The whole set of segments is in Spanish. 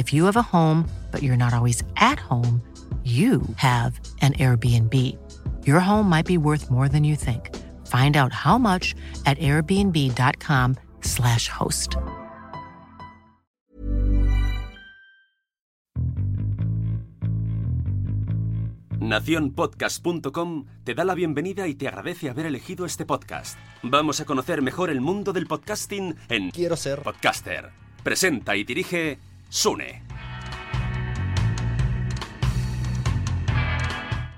If you have a home, but you're not always at home, you have an Airbnb. Your home might be worth more than you think. Find out how much at airbnb.com/slash host. Naciónpodcast.com te da la bienvenida y te agradece haber elegido este podcast. Vamos a conocer mejor el mundo del podcasting en Quiero ser Podcaster. Presenta y dirige Sune.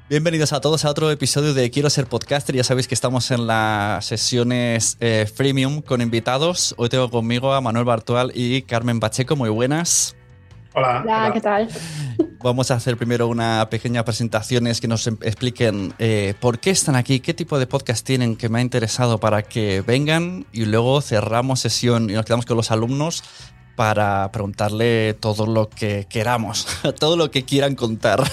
Bienvenidos a todos a otro episodio de Quiero ser podcaster. Ya sabéis que estamos en las sesiones eh, freemium con invitados. Hoy tengo conmigo a Manuel Bartual y Carmen Pacheco. Muy buenas. Hola. Hola, ¿qué tal? Vamos a hacer primero una pequeña presentación que nos em- expliquen eh, por qué están aquí, qué tipo de podcast tienen que me ha interesado para que vengan y luego cerramos sesión y nos quedamos con los alumnos para preguntarle todo lo que queramos, todo lo que quieran contar.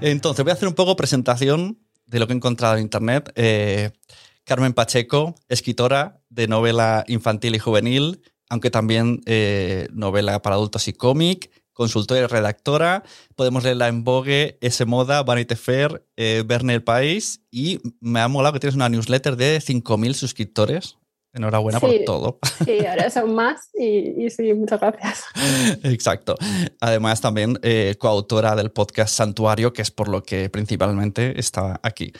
Entonces, voy a hacer un poco presentación de lo que he encontrado en internet. Eh, Carmen Pacheco, escritora de novela infantil y juvenil, aunque también eh, novela para adultos y cómic, consultora y redactora. Podemos leerla en Vogue, S Moda, Vanity Fair, eh, Verne El País. Y me ha molado que tienes una newsletter de 5.000 suscriptores. Enhorabuena por todo. Sí, ahora son más y, y sí, muchas gracias. Exacto. Además, también eh, coautora del podcast Santuario, que es por lo que principalmente está aquí.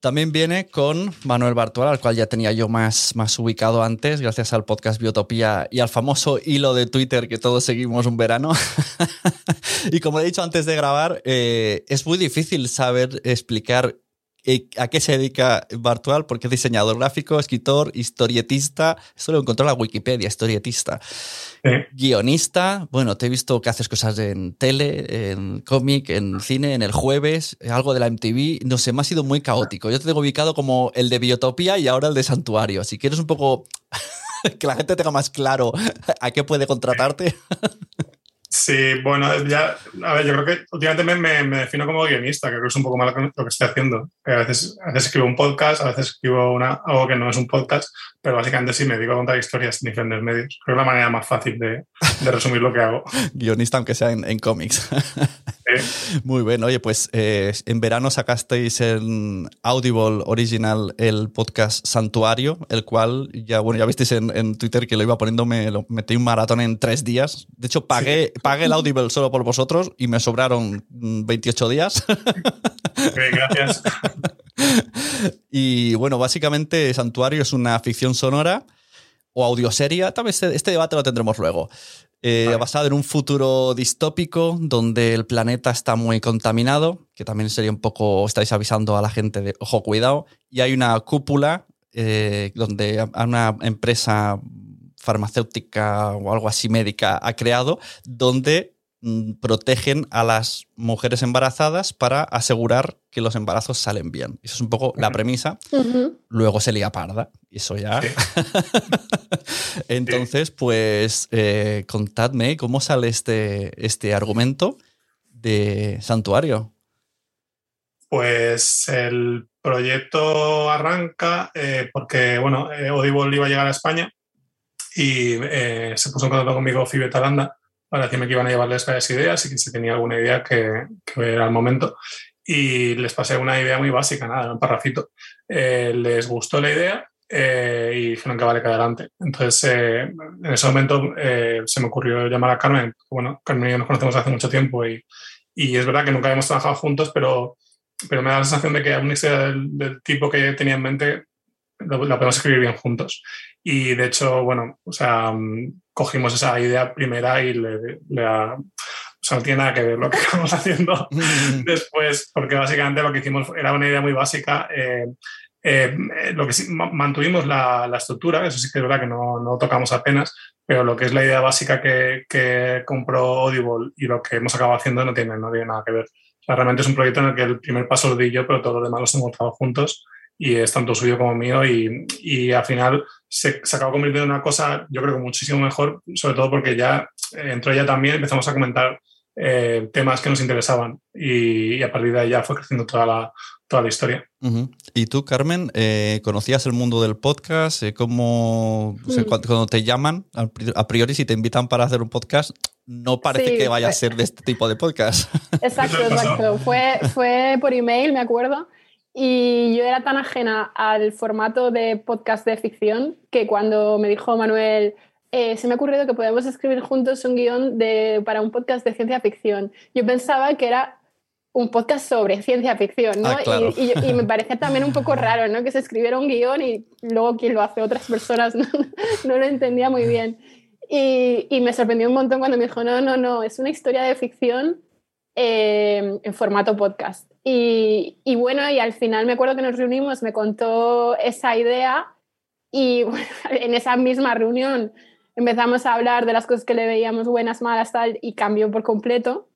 También viene con Manuel Bartual, al cual ya tenía yo más, más ubicado antes, gracias al podcast Biotopía y al famoso hilo de Twitter que todos seguimos un verano. y como he dicho antes de grabar, eh, es muy difícil saber explicar a qué se dedica Bartual, porque es diseñador gráfico, escritor, historietista. Esto lo encontró en la Wikipedia, historietista. Guionista, bueno, te he visto que haces cosas en tele, en cómic, en cine, en el jueves, algo de la MTV, no sé, me ha sido muy caótico. Yo te tengo ubicado como el de Biotopía y ahora el de Santuario. Si quieres un poco que la gente tenga más claro a qué puede contratarte. Sí, bueno, ya, a ver, yo creo que últimamente me, me- defino como guionista, que creo que es un poco mal lo que estoy haciendo. Veces, a veces escribo un podcast, a veces escribo una, algo que no es un podcast, pero básicamente sí me dedico a contar historias en diferentes medios. Creo que es la manera más fácil de, de resumir lo que hago. Guionista, aunque sea en, en cómics. Muy bien, oye, pues eh, en verano sacasteis en Audible Original el podcast Santuario, el cual ya, bueno, ya visteis en, Twitter que lo iba poniéndome, lo metí un maratón en tres días. De hecho, pagué, pagué el Audible solo por vosotros y me sobraron 28 mm, días. gracias. y bueno, básicamente Santuario es una ficción sonora o audioseria. Tal vez este, este debate lo tendremos luego. Eh, basado en un futuro distópico donde el planeta está muy contaminado, que también sería un poco, estáis avisando a la gente de, ojo, cuidado, y hay una cúpula eh, donde una empresa farmacéutica o algo así médica ha creado, donde Mm, protegen a las mujeres embarazadas para asegurar que los embarazos salen bien. Eso es un poco la premisa. Luego se lía parda. Eso ya. Entonces, pues eh, contadme cómo sale este, este argumento de Santuario. Pues el proyecto arranca eh, porque, bueno, eh, Audible iba a llegar a España y se puso en contacto conmigo Fibe Talanda para decirme que iban a llevarles varias ideas y que si tenía alguna idea que, que era el momento. Y les pasé una idea muy básica, nada, un parrafito. Eh, les gustó la idea eh, y dijeron que vale que adelante. Entonces, eh, en ese momento se me ocurrió llamar a Carmen. Bueno, Carmen y yo nos conocemos hace mucho tiempo y, y es verdad que nunca habíamos trabajado juntos, pero, pero me da la sensación de que una historia del, del tipo que tenía en mente la podemos escribir bien juntos. Y de hecho, bueno, o sea, mm, cogimos esa idea primera y le, o sea, no tiene nada que ver lo que estamos haciendo después, porque básicamente lo que hicimos era una idea muy básica. Eh, eh, lo que mantuvimos la, la, estructura, eso sí que es verdad que no, no, tocamos apenas, pero lo que es la idea básica que, que compró Audible y lo que hemos acabado haciendo no tiene, no tiene nada que ver. O sea, realmente es un proyecto en el que el primer paso lo di yo, pero todo lo demás lo hemos trabajado juntos y es tanto suyo como mío y, y al final se, se, acabó convirtiendo en una cosa yo creo que muchísimo mejor, sobre todo porque ya eh, entró ella también, empezamos a comentar eh, temas que nos interesaban y, y, a partir de ahí ya fue creciendo toda la, toda la historia. Uh -huh. ¿Y tú, Carmen, eh, conocías el mundo del podcast? Eh, ¿Cómo, o sea, cuando, cuando, te llaman, a priori, si te invitan para hacer un podcast, no parece sí, que vaya fue... a ser de este tipo de podcast? Exacto, exacto. Fue, fue por email, me acuerdo. Y yo era tan ajena al formato de podcast de ficción que cuando me dijo Manuel, eh, se me ha ocurrido que podemos escribir juntos un guion de, para un podcast de ciencia ficción. Yo pensaba que era un podcast sobre ciencia ficción, ¿no? Ah, claro. y, y, y, me parecía también un poco raro, ¿no? Que se escribiera un guion y luego quien lo hace otras personas no, no lo entendía muy bien. Y, y, me sorprendió un montón cuando me dijo, no, no, no, es una historia de ficción eh, en formato podcast. Y, y, bueno, y al final me acuerdo que nos reunimos, me contó esa idea y bueno, en esa misma reunión empezamos a hablar de las cosas que le veíamos buenas, malas, tal, y cambió por completo.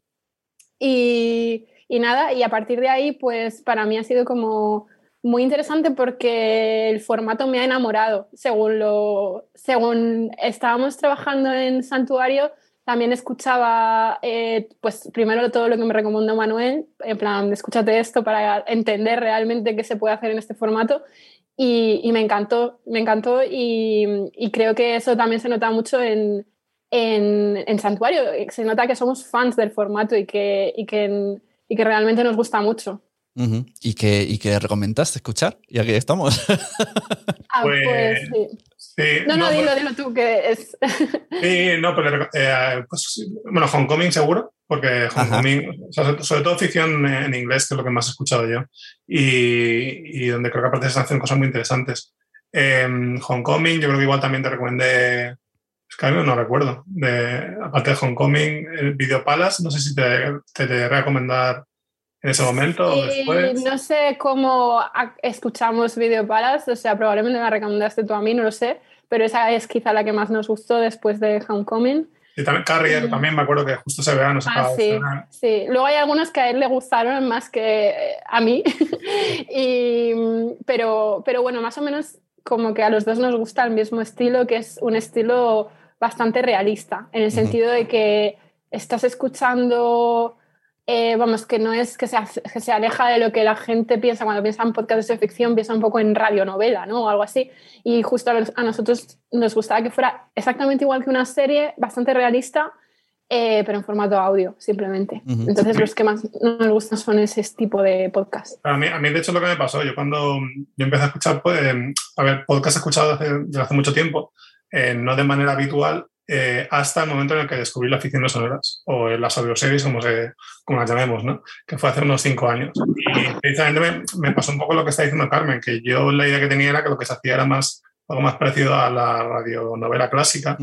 Y, y nada, y a partir de ahí, pues para mí ha sido como muy interesante porque el formato me ha enamorado. Según, lo, según estábamos trabajando en Santuario, también escuchaba, eh, pues primero todo lo que me recomendó Manuel, en plan, escúchate esto para entender realmente qué se puede hacer en este formato. Y, y me encantó, me encantó y, y, creo que eso también se nota mucho en, en, en, Santuario. Se nota que somos fans del formato y que, y que, y que realmente nos gusta mucho. Uh -huh. ¿Y, que, ¿Y que recomendaste escuchar? Y aquí estamos. ah, pues, pues sí. Sí, no, no, no, dilo, dilo tú, que es. sí, no, pero eh, pues, bueno, Homecoming seguro, porque Homecoming, o sea, sobre todo ficción en inglés, que es lo que más he escuchado yo, y, y donde creo que aparte se hacen cosas muy interesantes. Eh, Homecoming, yo creo que igual también te recomendé, es que no recuerdo, de, aparte de Homecoming, el Video Palace, no sé si te, te, te recomendar en ese momento o después? No sé cómo escuchamos Video Palace, o sea, probablemente me la recomendaste tú a mí, no lo sé, pero esa es quizá la que más nos gustó después de Homecoming. Y también Carrier, también me acuerdo que justo ese verano se ah, sí, sí, luego hay algunos que a él le gustaron más que a mí, y, pero, pero bueno, más o menos como que a los dos nos gusta el mismo estilo, que es un estilo bastante realista, en el sentido de que estás escuchando eh, vamos, que no es que se, que se, aleja de lo que la gente piensa cuando piensa en podcasts de ficción, piensa un poco en radionovela, ¿no? O algo así. Y justo a, nosotros nos gustaba que fuera exactamente igual que una serie, bastante realista, eh, pero en formato audio, simplemente. Entonces, los que más nos gustan son ese tipo de podcast. A mí, a mí, de hecho, lo que me pasó, yo cuando yo empecé a escuchar, pues, a ver, podcast he escuchado desde, hace mucho tiempo, eh, no de manera habitual, eh, hasta el momento en el que descubrí las ficciones sonoras o las audioseries, como, se, como las llamemos, ¿no? que fue hace unos cinco años. Y precisamente me, me, pasó un poco lo que está diciendo Carmen, que yo la idea que tenía era que lo que se hacía era más algo más parecido a la radionovela clásica.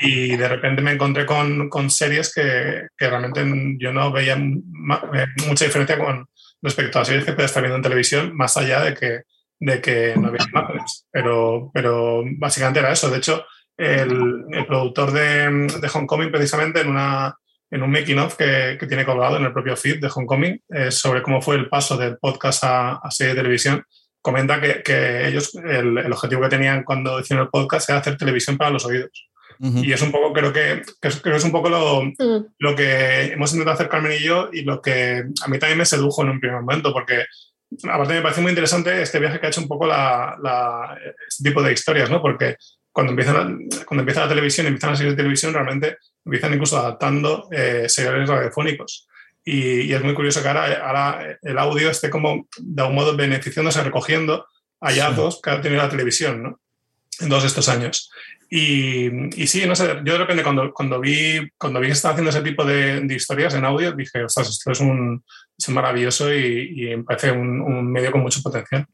Y de repente me encontré con, con series que, que, realmente yo no veía eh, mucha diferencia con respecto a series que puedes estar viendo en televisión, más allá de que, de que no había imágenes. Pero, pero básicamente era eso. De hecho, el, el productor de, de Homecoming, precisamente en una, en un making of que, que, tiene colgado en el propio feed de Homecoming eh, sobre cómo fue el paso del podcast a, a serie de televisión comenta que, que ellos, el, el, objetivo que tenían cuando hicieron el podcast era hacer televisión para los oídos. Uh -huh. Y es un poco, creo que, que, es, creo que es un poco lo, uh lo que hemos intentado hacer Carmen y yo y lo que a mí también me sedujo en un primer momento, porque aparte me parece muy interesante este viaje que ha hecho un poco la, la, este tipo de historias, ¿no? Porque cuando empieza, la, cuando empieza la televisión, empiezan las series de televisión, realmente empiezan incluso adaptando eh, seriales radiofónicos. Y, y, es muy curioso que ahora, ahora, el audio esté como de algún modo beneficiándose, recogiendo hallazgos sí. que ha tenido la televisión ¿no? en todos estos años. Y, y, sí, no sé, yo de repente cuando, cuando, vi, cuando vi que estaba haciendo ese tipo de, de historias en audio, dije, ostras, esto es, un, es maravilloso y, y, me parece un, un medio con mucho potencial.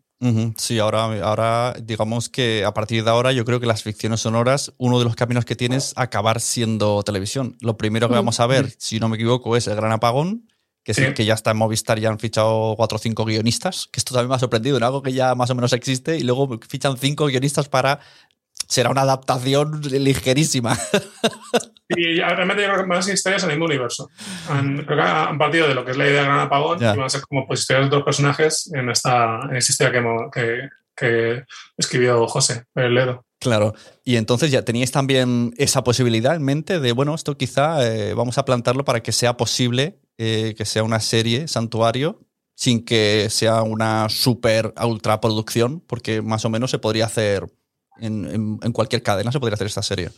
Sí, ahora, ahora digamos que a partir de ahora yo creo que las ficciones sonoras, uno de los caminos que tiene es acabar siendo televisión. Lo primero que vamos a ver, si no me equivoco, es el gran apagón, que, sí. que ya está en Movistar, ya han fichado cuatro o cinco guionistas, que esto también me ha sorprendido, en algo que ya más o menos existe, y luego fichan cinco guionistas para... Será una adaptación ligerísima. Y realmente yo creo que más historias en el mismo universo. Han, creo que han partido de lo que es la idea de Gran Apagón yeah. y van a ser como pues, historias de dos personajes en esta, en esta historia que, que, que escribió José Ledo. Claro, y entonces ya teníais también esa posibilidad en mente de, bueno, esto quizá eh, vamos a plantarlo para que sea posible eh, que sea una serie, Santuario, sin que sea una super ultra producción, porque más o menos se podría hacer en, cualquier cadena, se podría hacer esta serie.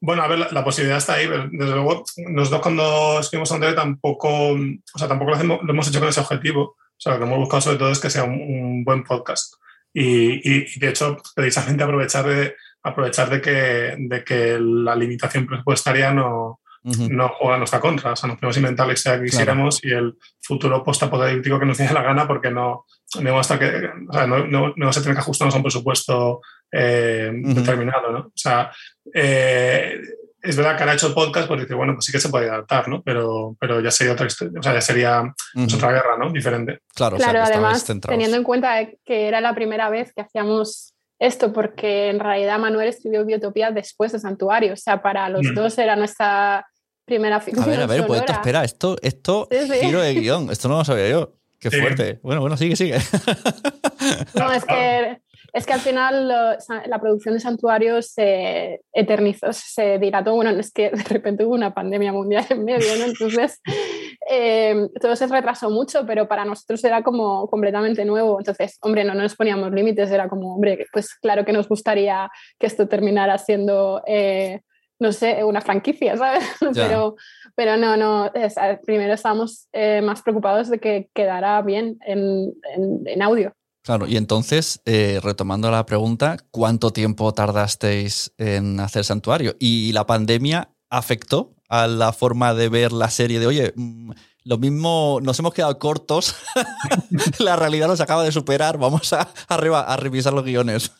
Bueno, a ver, la, posibilidad está ahí. Desde luego, nosotros cuando escribimos Android tampoco, o sea, tampoco lo, hemos hecho con ese objetivo. O sea, lo que hemos buscado sobre todo es que sea un, un buen podcast. Y, y, y, de hecho, precisamente aprovechar de, aprovechar de, que, de que la limitación presupuestaria no, uh -huh. no juega a nuestra contra. O sea, nos podemos inventar la historia que quisiéramos claro. y el futuro post-apocalíptico que nos dé la gana porque no, no, hasta que, o sea, no, no, no, se tiene que ajustarnos a un presupuesto eh, uh -huh. determinado, ¿no? O sea, eh, es verdad que ahora ha hecho el podcast, pues dice, bueno, pues sí que se puede adaptar, ¿no? Pero, pero ya sería otra historia, o sea, ya sería uh -huh. otra guerra, ¿no? Diferente. Claro, claro o sea, además, teniendo en cuenta que era la primera vez que hacíamos esto, porque en realidad Manuel escribió Biotopía después de Santuario, o sea, para los mm. dos era nuestra primera ficción. A ver, a ver, pues esto, espera, esto, esto, sí, sí. giro de guion, esto no lo sabía yo. Qué sí. fuerte. Bueno, bueno, sigue, sigue. No, es que es que al final la producción de Santuario se eternizó, se dilató. Bueno, es que de repente hubo una pandemia mundial en medio, ¿no? Entonces eh, todo se retrasó mucho, pero para nosotros era como completamente nuevo. Entonces, hombre, no nos poníamos límites, era como, hombre, pues claro que nos gustaría que esto terminara siendo. Eh, no sé, una franquicia, ¿sabes? Pero, pero no, no, es, primero estábamos eh, más preocupados de que quedara bien en, en, en audio. Claro, y entonces, eh, retomando la pregunta, ¿cuánto tiempo tardasteis en hacer Santuario? ¿Y la pandemia afectó a la forma de ver la serie de, oye, mm, lo mismo, nos hemos quedado cortos, la realidad nos acaba de superar, vamos a, a, a revisar los guiones?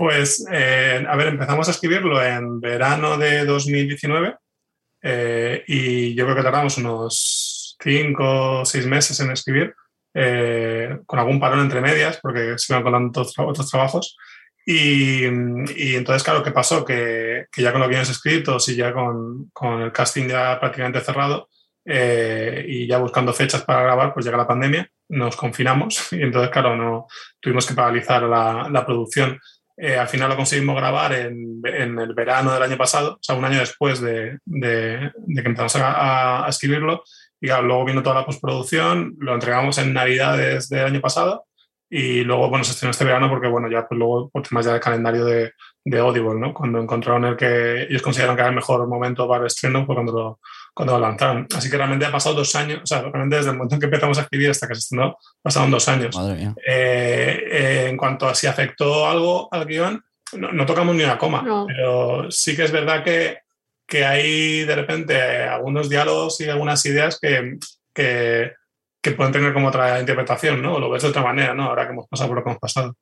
Pues, eh, a ver, empezamos a escribirlo en verano de 2019 eh, y yo creo que tardamos unos cinco o seis meses en escribir eh, con algún parón entre medias, porque se iban colando otros, otros trabajos. Y, y, entonces, claro, ¿qué pasó? Que, que, ya con los guiones escritos y ya con, con el casting ya prácticamente cerrado eh, y ya buscando fechas para grabar, pues llega la pandemia, nos confinamos y entonces, claro, no tuvimos que paralizar la, la producción. Eh, al final lo conseguimos grabar en, en, el verano del año pasado, o sea, un año después de, de, de que empezamos a, a escribirlo y claro, luego vino toda la postproducción, lo entregamos en Navidades del año pasado Y luego, bueno, se estrenó este verano porque, bueno, ya pues luego por temas ya del calendario de, de Audible, ¿no? Cuando encontraron el que ellos consideraron que era el mejor momento para el estreno fue cuando lo, cuando lo lanzaron. Así que realmente ha pasado dos años, o sea, realmente desde el momento en que empezamos a escribir hasta que se estrenó, pasaron dos años. Madre mía. Eh, eh, en cuanto a si afectó algo al guion, no, no tocamos ni una coma, No. pero sí que es verdad que, que hay de repente algunos diálogos y algunas ideas que, que, que pueden tener como otra interpretación, ¿no? O lo ves de otra manera, ¿no? Ahora que hemos pasado por lo que hemos pasado.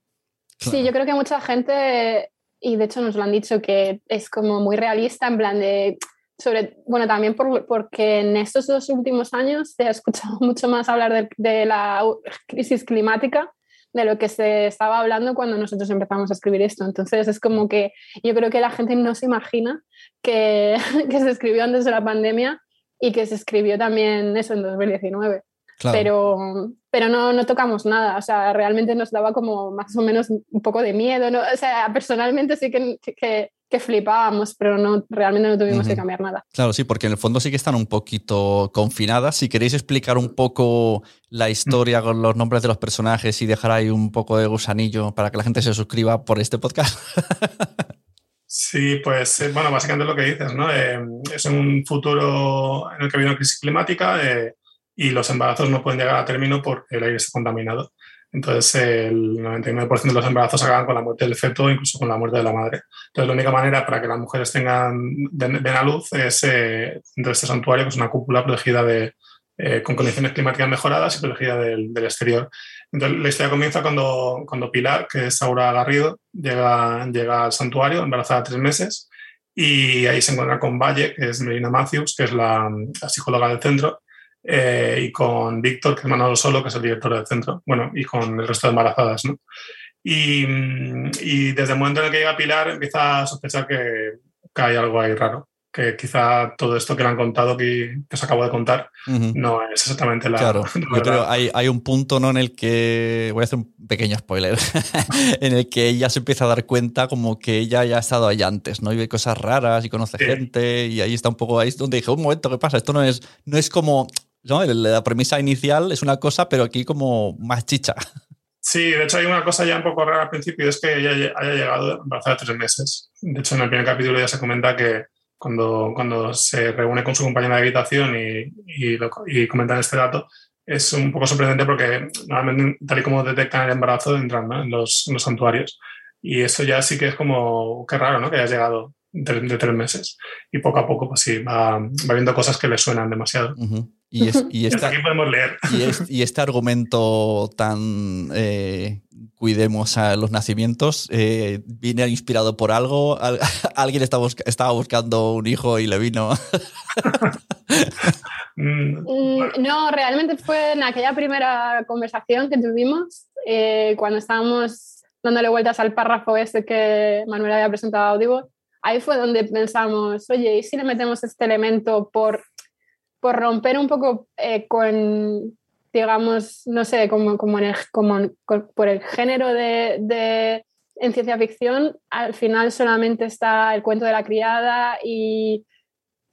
Sí, yo creo que mucha gente, y de hecho nos lo han dicho, que es como muy realista, en plan de, sobre, bueno, también por- porque en estos dos últimos años se ha escuchado mucho más hablar de, de la crisis climática de lo que se estaba hablando cuando nosotros empezamos a escribir esto. Entonces es como que yo creo que la gente no se imagina que, que se escribió antes de la pandemia y que se escribió también eso en 2019 Claro. pero, pero no, no tocamos nada. O sea, realmente nos daba como más o menos un poco de miedo. ¿no? O sea, personalmente sí que, que, que flipábamos, pero no, realmente no tuvimos que cambiar nada. Claro, sí, porque en el fondo sí que están un poquito confinadas. Si queréis explicar un poco la historia con los nombres de los personajes y dejar ahí un poco de gusanillo para que la gente se suscriba por este podcast. Sí, pues eh, bueno, básicamente lo que dices, ¿no? Eh, es un futuro en el que viene una crisis climática eh, y los embarazos no pueden llegar a término porque el aire está contaminado. Entonces, el 99% de los embarazos acaban con la muerte del feto, incluso con la muerte de la madre. Entonces, la única manera para que las mujeres tengan, den, den a luz es eh, dentro de este santuario, que es una cúpula protegida de, eh, con condiciones climáticas mejoradas y protegida del, del exterior. Entonces, la historia comienza cuando, cuando Pilar, que es Aura Garrido, llega, llega al santuario, embarazada tres meses, y ahí se encuentra con Valle, que es Melina Matthews, que es la, la psicóloga del centro, eh, y con Víctor, que es Manolo Solo, que es el director del centro, bueno, y con el resto de embarazadas, ¿no? Y, y desde el momento en el que llega Pilar, empieza a sospechar que, que hay algo ahí raro, que quizá todo esto que le han contado, que, que os acabo de contar, Ujú. no es exactamente la, Claro, la yo creo hay, hay un punto ¿no? en el que, voy a hacer un pequeño spoiler, en el que ella se empieza a dar cuenta como que ella ya ha estado ahí antes, ¿no? Y ve cosas raras y conoce Sí. gente y ahí está un poco, ahí donde dije, un momento, ¿qué pasa? Esto no es, no es como, ¿no? La premisa inicial es una cosa, pero aquí como más chicha. Sí, de hecho hay una cosa ya un poco rara al principio, es que ella haya llegado embarazada tres meses. De hecho, en el primer capítulo ya se comenta que cuando, cuando se reúne con su compañera de habitación y, y, lo- y comentan este dato, es un poco sorprendente porque normalmente, tal y como detectan el embarazo, entran ¿no? en, los, en los santuarios. Y eso ya sí que es como, qué raro, ¿no? Que haya llegado de, de tres meses. Y poco a poco, pues sí, va, va viendo cosas que le suenan demasiado. Y, es- y esta, aquí podemos leer. y, es- y este argumento tan eh, cuidemos a los nacimientos eh, viene inspirado por algo. Al- alguien estaba buscando un hijo y le vino. Mm, Mm, No, realmente fue en aquella primera conversación que tuvimos, eh, cuando estábamos dándole vueltas al párrafo ese que Manuel había presentado a Audible. Ahí fue donde pensamos, oye, ¿y si le metemos este elemento por, por romper un poco eh, con, digamos, no sé, como, como, en el- como por el género de, de- en ciencia ficción? Al final solamente está el cuento de la criada y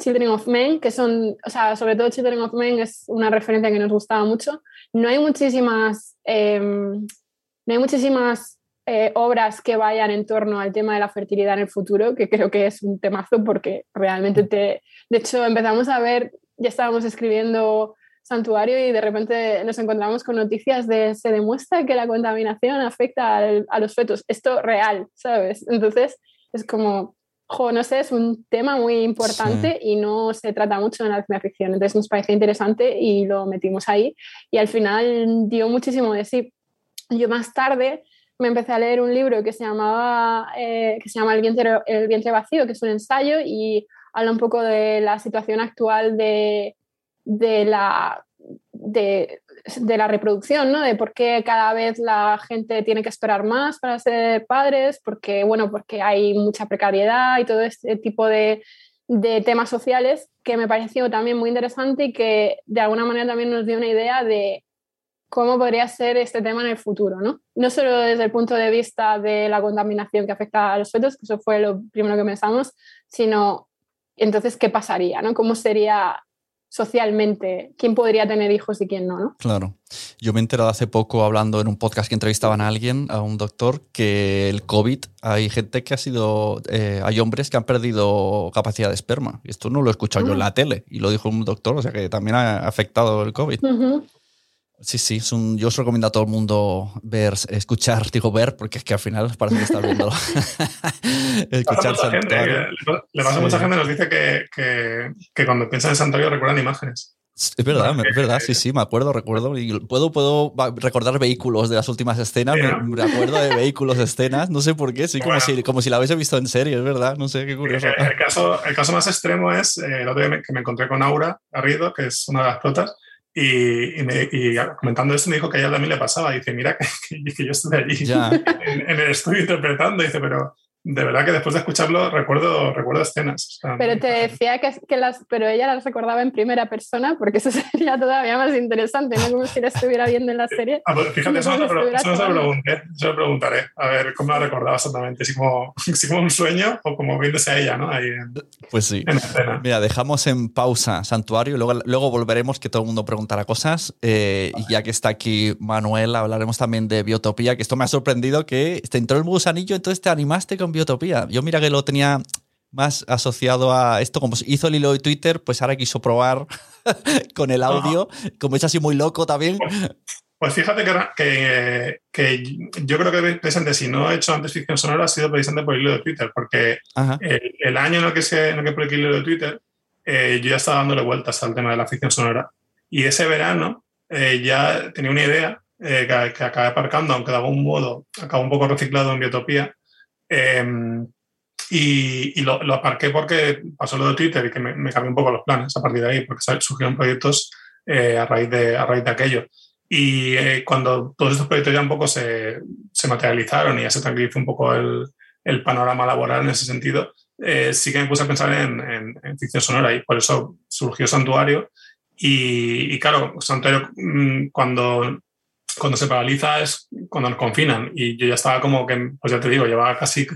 Children of Men, que son, o sea, sobre todo Children of Men es una referencia que nos gustaba mucho. No hay muchísimas, eh, no hay muchísimas eh, obras que vayan en torno al tema de la fertilidad en el futuro, que creo que es un temazo porque realmente te... De hecho, empezamos a ver, ya estábamos escribiendo Santuario y de repente nos encontramos con noticias de se demuestra que la contaminación afecta al- a los fetos. Esto real, ¿sabes? Entonces es como, jo, no sé, es un tema muy importante y no se trata mucho en la ciencia ficción. Entonces nos parecía interesante y lo metimos ahí y al final dio muchísimo de sí. Yo más tarde me empecé a leer un libro que se llamaba eh, que se llama el vientre, el vientre vacío, que es un ensayo y habla un poco de la situación actual de, de la de, de la reproducción, ¿no? De por qué cada vez la gente tiene que esperar más para ser padres, porque, bueno, porque hay mucha precariedad y todo este tipo de, de temas sociales que me pareció también muy interesante y que de alguna manera también nos dio una idea de cómo podría ser este tema en el futuro, ¿no? No solo desde el punto de vista de la contaminación que afecta a los fetos, que eso fue lo primero que pensamos, sino entonces qué pasaría, ¿no? ¿Cómo sería socialmente quién podría tener hijos y quién no, ¿no? Claro. Yo me he enterado hace poco hablando en un podcast que entrevistaban a alguien, a un doctor, que el COVID, hay gente que ha sido, eh, hay hombres que han perdido capacidad de esperma. Esto no lo he escuchado yo en la tele y lo dijo un doctor, o sea que también ha afectado el COVID. Sí, sí, es un, yo os recomiendo a todo el mundo ver, escuchar, digo ver, porque es que al final parece que está viendo. escuchar Santuario. le pasa a mucha gente, nos dice que, que, que cuando piensan en Santuario recuerdan imágenes. Es verdad, es verdad, sí, sí, me acuerdo, recuerdo. Y puedo, puedo recordar vehículos de las últimas escenas, me, acuerdo de vehículos, escenas, no sé por qué, sí, como, si, como si la hubiese visto en serie, es verdad, no sé, qué curioso. El, caso, el caso más extremo es eh, el otro día que me encontré con Aura Garrido, que es una de las protas, y, comentando esto me dijo que a ella también le pasaba. Dice, mira, que, yo estuve allí en, en, el estudio interpretando. Dice, pero de verdad que después de escucharlo recuerdo, recuerdo escenas. pero te decía que, que, las, pero ella las recordaba en primera persona, porque eso sería todavía más interesante, no como si la estuviera viendo en la serie. Ah, pues fíjate, eso, no, se lo pregunté, eso lo preguntaré, a ver cómo la recordaba exactamente, si como, si como un sueño o como viéndose a ella, ¿no? Ahí pues sí. Mira, dejamos en pausa Santuario, luego, luego volveremos, que todo el mundo preguntará cosas, eh, y ya que está aquí Manuel, hablaremos también de Biotopía, que esto me ha sorprendido que te entró el gusanillo, entonces te animaste con Biotopía. Yo mira que lo tenía más asociado a esto, como hizo el hilo de Twitter, pues ahora quiso probar con el audio, como es así muy loco también. Pues fíjate que, que, yo creo que precisamente si no he hecho antes ficción sonora ha sido precisamente por el hilo de Twitter, porque el, año en el que, se, en el que por el hilo de Twitter eh, yo ya estaba dándole vueltas al tema de la ficción sonora y ese verano eh, ya tenía una idea eh, que, que, acabé aparcando, aunque de algún modo acabó un poco reciclado en Biotopía, Em, y, lo, aparqué porque pasó lo de Twitter y que me, cambió un poco los planes a partir de ahí, porque surgieron proyectos eh, a, raíz de, a raíz de aquello. Y eh, cuando todos estos proyectos ya un poco se, se, materializaron y ya se tranquilizó un poco el, el panorama laboral en ese sentido, eh, sí que me puse a pensar en, en, ficción sonora y por eso surgió Santuario. Y, y claro, Santuario, mm, cuando cuando se paraliza es cuando nos confinan. Y yo ya estaba como que, pues ya te digo, llevaba casi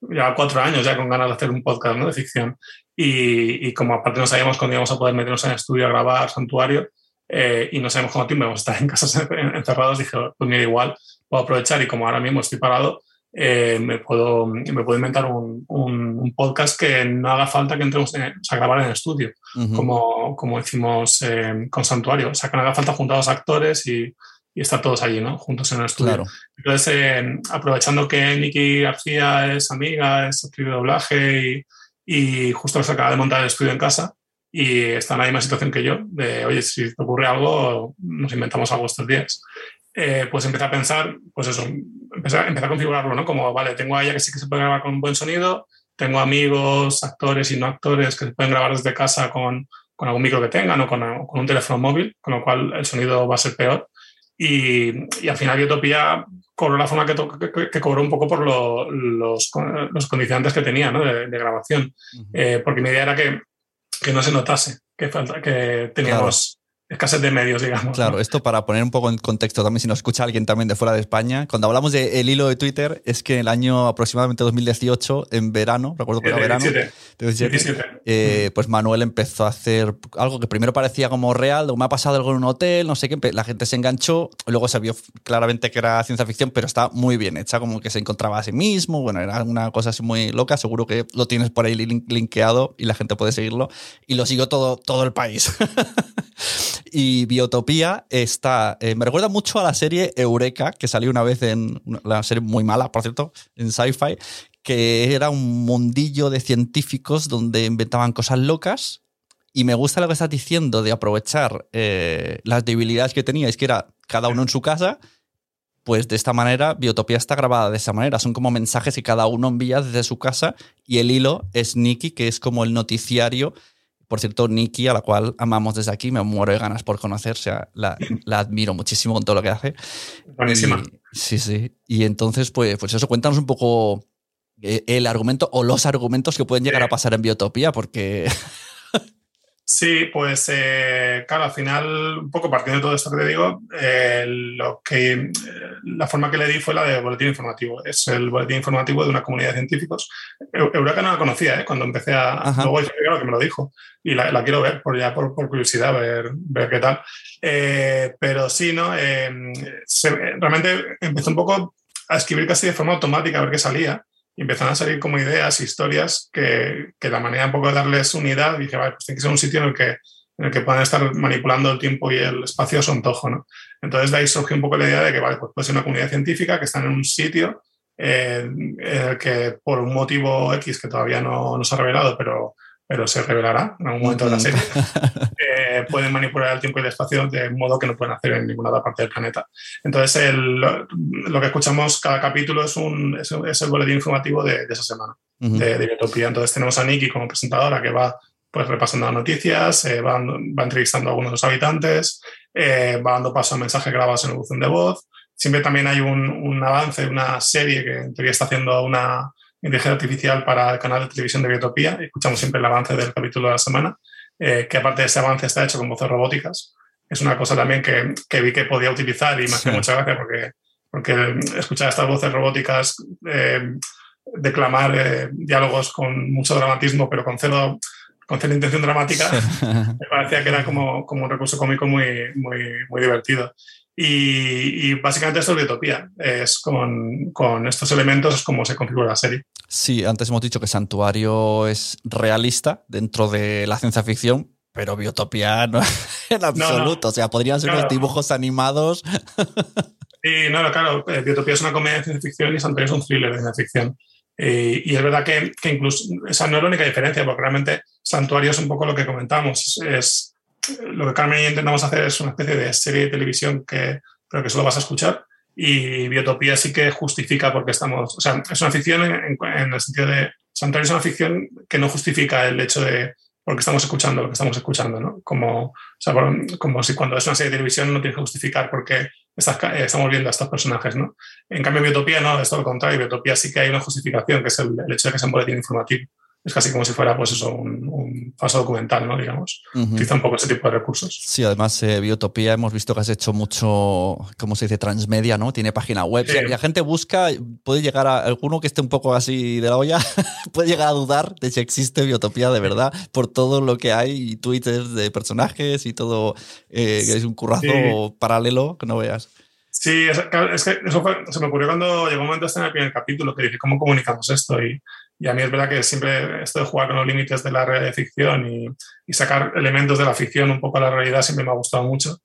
llevaba cuatro años ya con ganas de hacer un podcast ¿no? de ficción. Y, y, como aparte no sabíamos cuándo íbamos a poder meternos en el estudio a grabar Santuario eh, y no sabemos cuánto tiempo vamos a estar en casa encerrados, dije, pues mira, igual puedo aprovechar y como ahora mismo estoy parado, eh, me, puedo, me puedo inventar un, un, podcast que no haga falta que entremos a grabar en el estudio, como, como hicimos eh, con Santuario. O sea, que no haga falta juntar a los actores y, y estar todos allí, ¿no? Juntos en el estudio. Entonces, eh, aprovechando que Nicky García es amiga, es actriz de doblaje y, y, justo se acaba de montar el estudio en casa y está en la misma situación que yo, de, oye, si te ocurre algo, nos inventamos algo estos días. Eh, pues empecé a pensar, pues eso, empecé, a configurarlo, ¿no? Como, vale, tengo a ella que sí que se puede grabar con buen sonido, tengo amigos, actores y no actores que se pueden grabar desde casa con, con algún micro que tengan o con, con un teléfono móvil, con lo cual el sonido va a ser peor y, al final Biotopía cobró la forma que, que, cobró un poco por los, los, condicionantes que tenía ¿no? de, grabación. Eh, porque mi idea era que, que no se notase que, que teníamos escasez de medios, digamos. Claro, esto para poner un poco en contexto también, si nos escucha alguien también de fuera de España, cuando hablamos del el hilo de Twitter, es que en el año aproximadamente 2018, en verano, recuerdo que era verano, 17, eh, pues Manuel empezó a hacer algo que primero parecía como real, me ha pasado algo en un hotel, no sé qué, la gente se enganchó, luego se vio claramente que era ciencia ficción, pero está muy bien hecha, como que se encontraba a sí mismo, bueno, era una cosa así muy loca, seguro que lo tienes por ahí linkeado y la gente puede seguirlo, y lo siguió todo, todo el país. Y Biotopía está. Eh, me recuerda mucho a la serie Eureka, que salió una vez en. La serie muy mala, por cierto, en sci-fi, que era un mundillo de científicos donde inventaban cosas locas. Y me gusta lo que estás diciendo de aprovechar eh, las debilidades que teníais, que era cada uno en su casa. Pues de esta manera, Biotopía está grabada de esa manera. Son como mensajes que cada uno envía desde su casa y el hilo es Nicky, que es como el noticiario por cierto, Nikki, a la cual amamos desde aquí, me muero de ganas por conocer, o sea, la, admiro muchísimo con todo lo que hace. Buenísima. sí, sí. Y entonces, pues, pues eso, cuéntanos un poco eh, el argumento o los argumentos que pueden llegar a pasar en Biotopía, porque... Sí, pues eh, claro, al final, un poco partiendo de todo esto que te digo, eh, lo que, eh, la forma que le di fue la de boletín informativo. Es el boletín informativo de una comunidad de científicos. Eureka no la conocía ¿eh? cuando empecé a... Ajá. Luego claro que me lo dijo y la, la quiero ver por, ya por, por, curiosidad, ver, ver qué tal. pero sí, ¿no? Se, realmente empezó un poco a escribir casi de forma automática a ver qué salía y empezaron a salir como ideas, historias, que, que la manera un poco de darles unidad, dije, vale, pues tiene que ser un sitio en el que, en el que puedan estar manipulando el tiempo y el espacio a su antojo, ¿no? Entonces de ahí surgió un poco la idea de que, vale, pues puede ser una comunidad científica que está en un sitio eh, en el que por un motivo X que todavía no, no se ha revelado, pero pero se revelará en algún momento de la serie, eh, pueden manipular el tiempo y el espacio de modo que no pueden hacer en ninguna otra parte del planeta. Entonces, el, lo que escuchamos cada capítulo es, un, es, es el boletín informativo de, de esa semana, uh -huh. de, de Biotopía. Entonces, tenemos a Nikki como presentadora que va pues repasando las noticias, eh, va, va, entrevistando a algunos de los habitantes, eh, va dando paso a mensajes grabados en el buzón de voz. Siempre también hay un, un avance, una serie que en teoría está haciendo una, inteligencia artificial para el canal de televisión de Biotopía. Escuchamos siempre el avance del capítulo de la semana, eh, que aparte de ese avance está hecho con voces robóticas. Es una cosa también que, que vi que podía utilizar y me hace sí. mucha gracia porque, porque escuchar estas voces robóticas eh, declamar eh, diálogos con mucho dramatismo, pero con cero, con cero intención dramática, me parecía que era como, como un recurso cómico muy, muy, muy divertido. Y, y, básicamente esto es Biotopía. Es con, con, estos elementos es como se configura la serie. Sí, antes hemos dicho que Santuario es realista dentro de la ciencia ficción, pero Biotopía no en absoluto. No, no. O sea, podrían ser claro. unos dibujos animados. Sí, no, claro. Eh, Biotopía es una comedia de ciencia ficción y Santuario es un thriller de ciencia ficción. Eh, y es verdad que, que incluso esa no es la única diferencia, porque realmente Santuario es un poco lo que comentamos. Es, lo que Carmen y yo intentamos hacer es una especie de serie de televisión que, pero que solo vas a escuchar. Y Biotopía sí que justifica porque estamos. O sea, es una ficción en, en, el sentido de. Santuario es una ficción que no justifica el hecho de porque estamos escuchando lo que estamos escuchando, ¿no? Como, o sea, como si cuando es una serie de televisión no tienes que justificar por qué estás, estamos viendo a estos personajes, ¿no? En cambio, Biotopía no, es todo lo contrario. Biotopía sí que hay una justificación, que es el, el hecho de que sea un boletín informativo es casi como si fuera pues eso, un, un falso documental, ¿no? Digamos. Uh -huh. Utiliza un poco ese tipo de recursos. Sí, además, eh, Biotopía hemos visto que has hecho mucho, ¿cómo se dice? Transmedia, ¿no? Tiene página web. Sí. Si la gente busca, puede llegar a alguno que esté un poco así de la olla, puede llegar a dudar de si existe Biotopía de verdad, por todo lo que hay, y tweets de personajes y todo, eh, es un currazo sí. paralelo que no veas. Sí, es, es, que eso fue, se me ocurrió cuando llegó un momento hasta en el primer capítulo que dije, ¿cómo comunicamos esto? Y, y a mí es verdad que siempre esto de jugar con los límites de la realidad de ficción y, y, sacar elementos de la ficción un poco a la realidad siempre me ha gustado mucho.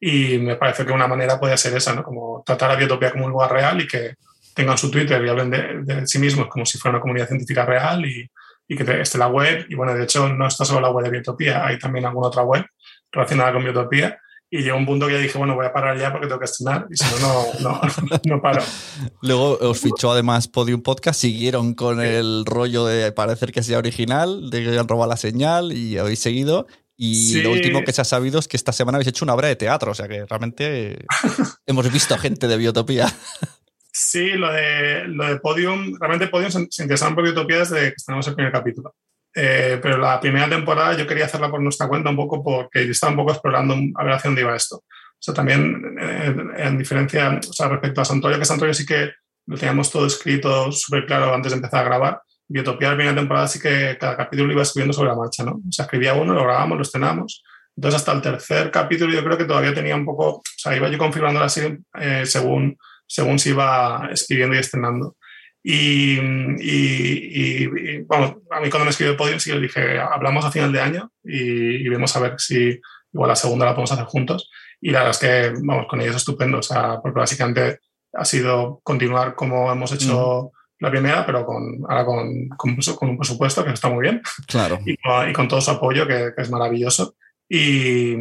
Y me parece que una manera puede ser esa, ¿no? Como tratar a Biotopía como un lugar real y que tengan su Twitter y hablen de, de sí mismos como si fuera una comunidad científica real y, y que esté la web. Y bueno, de hecho, no está solo la web de Biotopía, hay también alguna otra web relacionada con Biotopía y llegó un punto que dije, bueno, voy a parar ya porque tengo que estrenar y si no, no, no, no paro. Luego os fichó además Podium Podcast, siguieron con sí. el rollo de parecer que sea original, de que han robado la señal y habéis seguido. Y sí. lo último que se ha sabido es que esta semana habéis hecho una obra de teatro, o sea que realmente hemos visto gente de Biotopía. Sí, lo de, lo de Podium, realmente Podium se, se interesaron por Biotopía desde que estrenamos el primer capítulo. Eh, pero la primera temporada yo quería hacerla por nuestra cuenta un poco porque estaba un poco explorando a ver hacia dónde iba esto. O sea, también eh, en diferencia, o sea, respecto a Santorio, que Santorio sí que lo teníamos todo escrito súper claro antes de empezar a grabar. Biotopía, la primera temporada sí que cada capítulo lo iba escribiendo sobre la marcha, ¿no? O sea, escribía uno, lo grabamos, lo estrenamos. Entonces, hasta el tercer capítulo yo creo que todavía tenía un poco, o sea, iba yo configurando la serie eh, según, según se iba escribiendo y estrenando. Y, y, y, bueno, a mí cuando me escribió Podium sí le dije, hablamos a final de año y, y, vemos a ver si igual la segunda la podemos hacer juntos. Y la verdad es que, vamos, con ellos estupendo, o sea, porque básicamente ha sido continuar como hemos hecho mm. la primera, pero con, ahora con, con, con, un presupuesto que está muy bien. Claro. Y con, y con todo su apoyo, que, que es maravilloso. Y,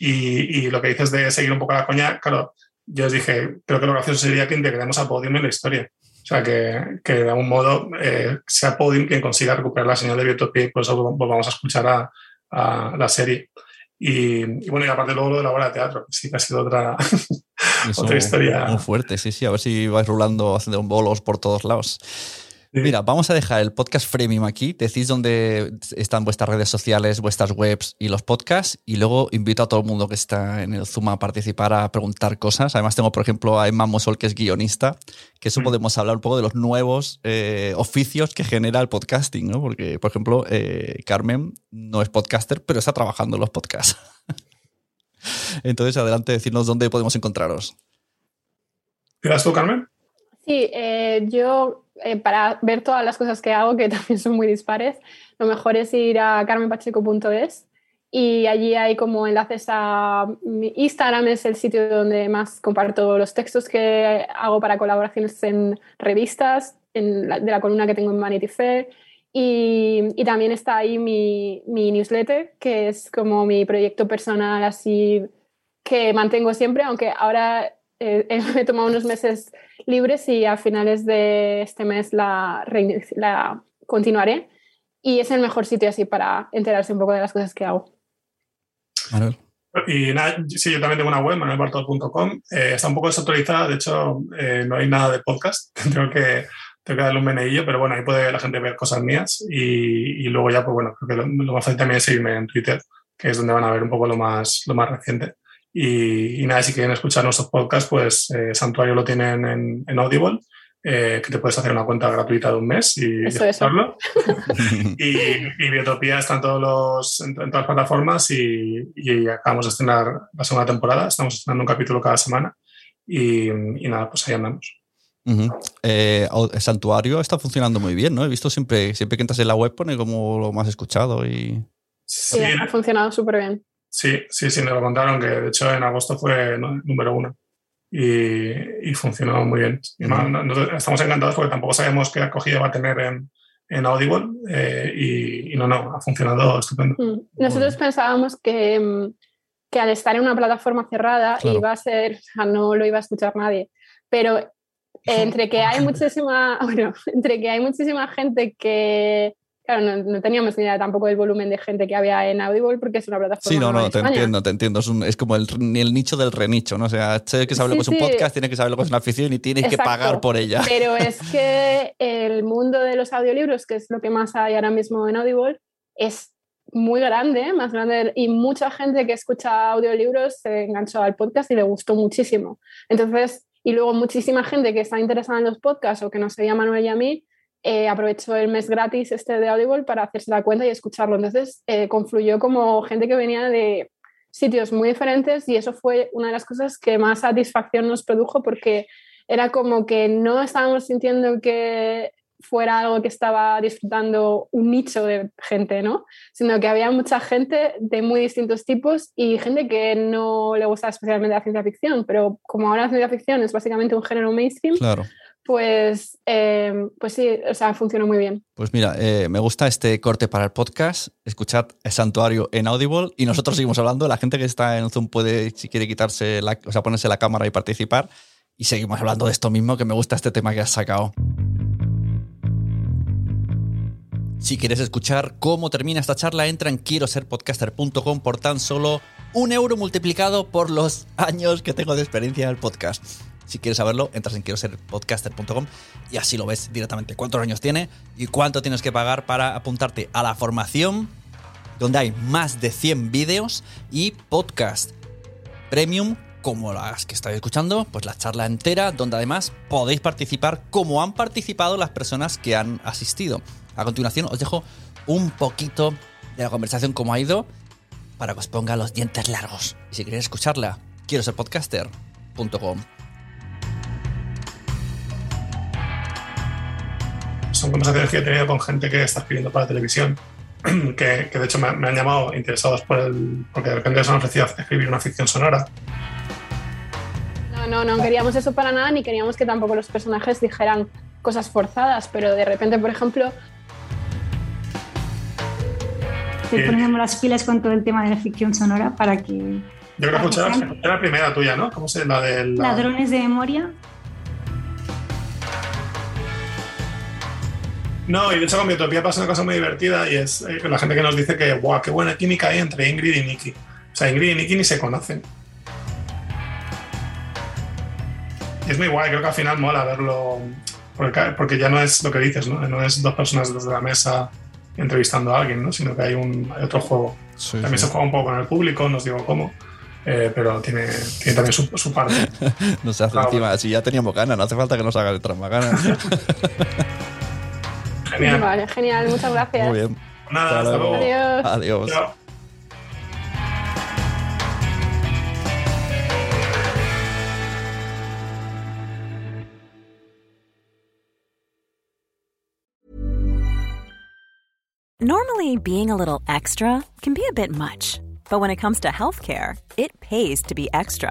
y, lo que dices de seguir un poco la coña, claro, yo os dije, creo que lo gracioso sería que integremos a Podium en la historia. O sea, que, que de algún modo eh, sea Podium quien consiga recuperar la señal de Biotopía y por eso volvamos a escuchar a, a la serie. Y, y, bueno, y aparte luego lo de la obra de teatro, sí que ha sido otra, otra historia. Muy fuerte, sí, sí, a ver si vais rulando, haciendo bolos por todos lados. Mira, vamos a dejar el podcast freemium aquí. Decís dónde están vuestras redes sociales, vuestras webs y los podcasts. Y luego invito a todo el mundo que está en el Zoom a participar, a preguntar cosas. Además, tengo, por ejemplo, a Emma Mosol, que es guionista, que eso mm. podemos hablar un poco de los nuevos eh, oficios que genera el podcasting, ¿no? Porque, por ejemplo, eh, Carmen no es podcaster, pero está trabajando en los podcasts. Entonces, adelante, decirnos dónde podemos encontraros. ¿Tiras tú, Carmen? Sí, eh, yo eh, para ver todas las cosas que hago, que también son muy dispares, lo mejor es ir a carmenpacheco.es y allí hay como enlaces a Instagram, es el sitio donde más comparto los textos que hago para colaboraciones en revistas, en de la columna que tengo en Vanity Fair. Y, y también está ahí mi, mi, newsletter, que es como mi proyecto personal así que mantengo siempre, aunque ahora eh, he tomado unos meses libres y a finales de este mes la, la continuaré. Y es el mejor sitio así para enterarse un poco de las cosas que hago. Y nada, sí, yo también tengo una web, manuelbartol.com. Eh, está un poco desactualizada, de hecho, eh, no hay nada de podcast. tengo, que, tengo que darle un meneillo, pero bueno, ahí puede la gente ver cosas mías. Y, y luego ya, pues bueno, creo que lo, más fácil también es seguirme en Twitter, que es donde van a ver un poco lo más, lo más reciente. Y, nada, si quieren escuchar nuestros podcasts, pues eh, Santuario lo tienen en, en Audible. Eh, que te puedes hacer una cuenta gratuita de un mes y escucharlo. y, y, Biotopía está en, todos los, en, todas las plataformas y, y, acabamos de estrenar la segunda temporada. Estamos estrenando un capítulo cada semana y, nada, pues ahí andamos. Eh, el santuario está funcionando muy bien, ¿no? He visto siempre, siempre que entras en la web pone como lo más escuchado y... Sí, ha funcionado súper bien. Sí, sí, sí, nos lo contaron que de hecho en agosto fue número uno. Y, funcionó muy bien. estamos encantados porque tampoco sabemos qué acogida va a tener en, en Audible eh, y, no, no, ha funcionado estupendo. Mm. Nosotros pensábamos que, mm, que, al estar en una plataforma cerrada iba a ser, o sea, no lo iba a escuchar nadie, pero entre que hay muchísima, bueno, entre que hay muchísima gente que Claro, no, teníamos ni idea tampoco del volumen de gente que había en Audible porque es una plataforma. Sí, no, no, te entiendo, te entiendo. Es, como el, el, nicho del renicho, ¿no? O sea, tienes que saber lo que es un podcast, tienes que saber lo que es una afición y tienes que pagar por ella. Pero es que el mundo de los audiolibros, que es lo que más hay ahora mismo en Audible, es muy grande, más grande, y mucha gente que escucha audiolibros se enganchó al podcast y le gustó muchísimo. Entonces, y luego muchísima gente que está interesada en los podcasts o que nos seguía Manuel y a mí, eh, aprovechó el mes gratis este de Audible para hacerse la cuenta y escucharlo. Entonces eh, confluyó como gente que venía de sitios muy diferentes y eso fue una de las cosas que más satisfacción nos produjo porque era como que no estábamos sintiendo que fuera algo que estaba disfrutando un nicho de gente, ¿no? Sino que había mucha gente de muy distintos tipos y gente que no le gusta especialmente la ciencia ficción, pero como ahora la ciencia ficción es básicamente un género mainstream, pues, eh, pues sí, o sea, funcionó muy bien. Pues mira, eh, me gusta este corte para el podcast. Escuchad el santuario en Audible y nosotros seguimos hablando. La gente que está en Zoom puede, si quiere quitarse, la, o sea, ponerse la cámara y participar. Y seguimos hablando de esto mismo, que me gusta este tema que has sacado. Si quieres escuchar cómo termina esta charla, entra en quiero ser podcaster.com por tan solo un euro multiplicado por los años que tengo de experiencia en el podcast. Si quieres saberlo, entras en quiero ser podcaster.com y así lo ves directamente cuántos años tiene y cuánto tienes que pagar para apuntarte a la formación donde hay más de 100 vídeos y podcast premium como las que estáis escuchando, pues la charla entera, donde además podéis participar como han participado las personas que han asistido. A continuación os dejo un poquito de la conversación como ha ido para que os ponga los dientes largos. Y si queréis escucharla, quiero ser podcaster.com. son conversaciones que he tenido con gente que está escribiendo para televisión, que, de hecho me, han llamado interesados por el, porque de repente se han ofrecido escribir una ficción sonora. No, no, no queríamos eso para nada, ni queríamos que tampoco los personajes dijeran cosas forzadas, pero de repente, por ejemplo... Te ponemos las pilas con todo el tema de la ficción sonora para que... Yo creo que escuché la, primera tuya, ¿no? ¿Cómo se la del... Ladrones de memoria. No, y de hecho con Biotopía pasa una cosa muy divertida y es eh, la gente que nos dice que, guau, qué buena química hay entre Ingrid y Nicky. O sea, Ingrid y Nicky ni se conocen. Y es muy guay, creo que al final mola verlo. porque, porque ya no es lo que dices, ¿no? No es dos personas desde la mesa entrevistando a alguien, ¿no? Sino que hay, un, hay otro juego. Sí, También sí. se juega un poco con el público, no os digo cómo, eh, pero tiene, tiene también su, su parte. No se hace Ah, encima, si ya teníamos ganas, no hace falta que nos otras más ganas. Genial. Vale, genial, muchas gracias. Muy bien. Nada, hasta luego. Adiós. Adiós. Chao. Normally, being a little extra can be a bit much, but when it comes to healthcare, it pays to be extra.